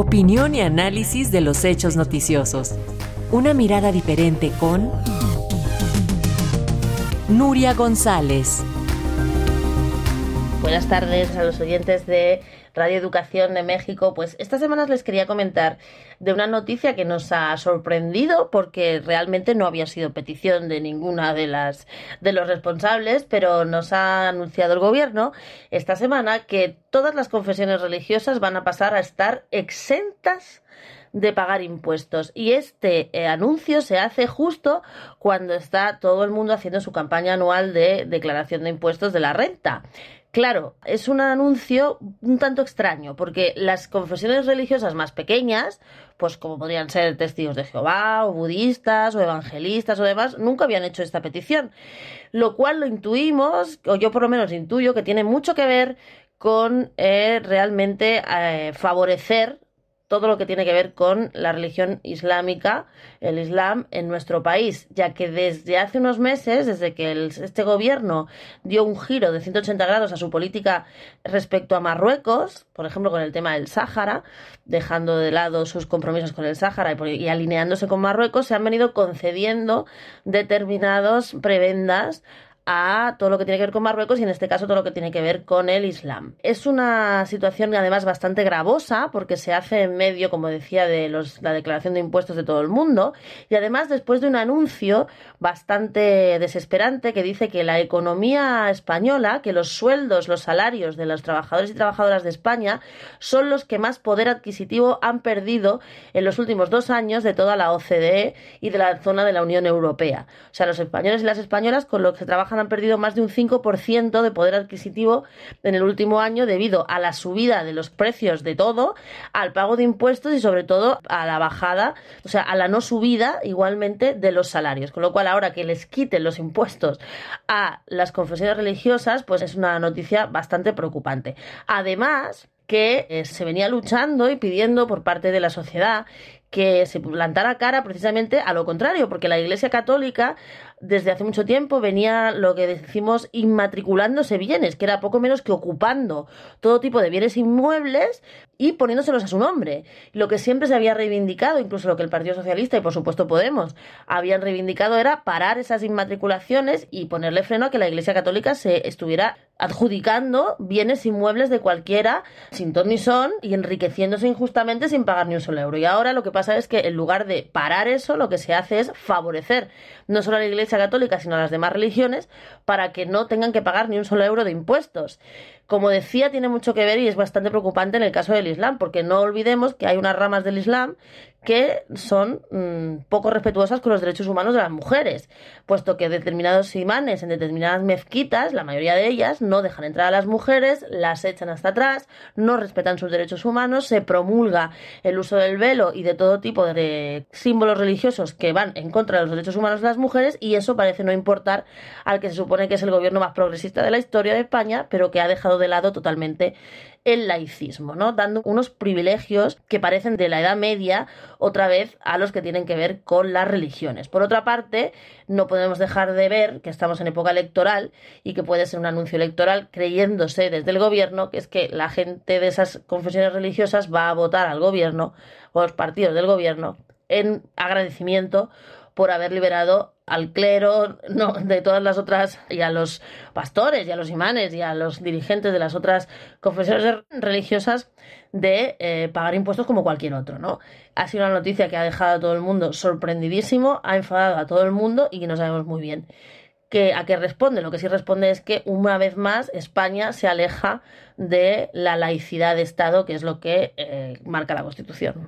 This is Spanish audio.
Opinión y análisis de los hechos noticiosos. Una mirada diferente con Nuria González. Buenas tardes a los oyentes de Radio Educación de México. Pues estas semanas les quería comentar de una noticia que nos ha sorprendido porque realmente no había sido petición de ninguna de las de los responsables, pero nos ha anunciado el gobierno esta semana que todas las confesiones religiosas van a pasar a estar exentas de pagar impuestos. Y este eh, anuncio se hace justo cuando está todo el mundo haciendo su campaña anual de declaración de impuestos de la renta. Claro, es un anuncio un tanto extraño, porque las confesiones religiosas más pequeñas, pues como podrían ser testigos de Jehová, o budistas, o evangelistas, o demás, nunca habían hecho esta petición. Lo cual lo intuimos, o yo por lo menos intuyo, que tiene mucho que ver con eh, realmente eh, favorecer todo lo que tiene que ver con la religión islámica, el Islam en nuestro país, ya que desde hace unos meses, desde que este gobierno dio un giro de 180 grados a su política respecto a Marruecos, por ejemplo con el tema del Sáhara, dejando de lado sus compromisos con el Sáhara y, y alineándose con Marruecos, se han venido concediendo determinados prebendas a todo lo que tiene que ver con Marruecos y en este caso todo lo que tiene que ver con el Islam. Es una situación además bastante gravosa porque se hace en medio, como decía, de los, la declaración de impuestos de todo el mundo y además después de un anuncio bastante desesperante que dice que la economía española, que los sueldos, los salarios de los trabajadores y trabajadoras de España son los que más poder adquisitivo han perdido en los últimos dos años de toda la OCDE y de la zona de la Unión Europea. O sea, los españoles y las españolas con los que trabajan han perdido más de un 5% de poder adquisitivo en el último año debido a la subida de los precios de todo, al pago de impuestos y sobre todo a la bajada, o sea, a la no subida igualmente de los salarios. Con lo cual ahora que les quiten los impuestos a las confesiones religiosas, pues es una noticia bastante preocupante. Además, que eh, se venía luchando y pidiendo por parte de la sociedad que se plantara cara precisamente a lo contrario, porque la Iglesia Católica desde hace mucho tiempo venía lo que decimos inmatriculándose bienes, que era poco menos que ocupando todo tipo de bienes inmuebles y poniéndoselos a su nombre. Lo que siempre se había reivindicado, incluso lo que el Partido Socialista y por supuesto Podemos habían reivindicado era parar esas inmatriculaciones y ponerle freno a que la Iglesia Católica se estuviera adjudicando bienes inmuebles de cualquiera sin ton ni son y enriqueciéndose injustamente sin pagar ni un solo euro. Y ahora lo que pasa es que en lugar de parar eso, lo que se hace es favorecer no solo a la Iglesia Católica, sino a las demás religiones para que no tengan que pagar ni un solo euro de impuestos. Como decía, tiene mucho que ver y es bastante preocupante en el caso del Islam, porque no olvidemos que hay unas ramas del Islam que son mm, poco respetuosas con los derechos humanos de las mujeres, puesto que determinados imanes en determinadas mezquitas, la mayoría de ellas, no dejan entrar a las mujeres, las echan hasta atrás, no respetan sus derechos humanos, se promulga el uso del velo y de todo tipo de símbolos religiosos que van en contra de los derechos humanos de las mujeres y eso parece no importar al que se supone que es el gobierno más progresista de la historia de España, pero que ha dejado de lado totalmente el laicismo, ¿no? Dando unos privilegios que parecen de la Edad Media otra vez a los que tienen que ver con las religiones. Por otra parte, no podemos dejar de ver que estamos en época electoral y que puede ser un anuncio electoral creyéndose desde el gobierno que es que la gente de esas confesiones religiosas va a votar al gobierno o a los partidos del gobierno en agradecimiento por haber liberado al clero no, de todas las otras, y a los pastores, y a los imanes, y a los dirigentes de las otras confesiones religiosas de eh, pagar impuestos como cualquier otro, ¿no? Ha sido una noticia que ha dejado a todo el mundo sorprendidísimo, ha enfadado a todo el mundo y que no sabemos muy bien que, a qué responde. Lo que sí responde es que una vez más España se aleja de la laicidad de Estado, que es lo que eh, marca la Constitución.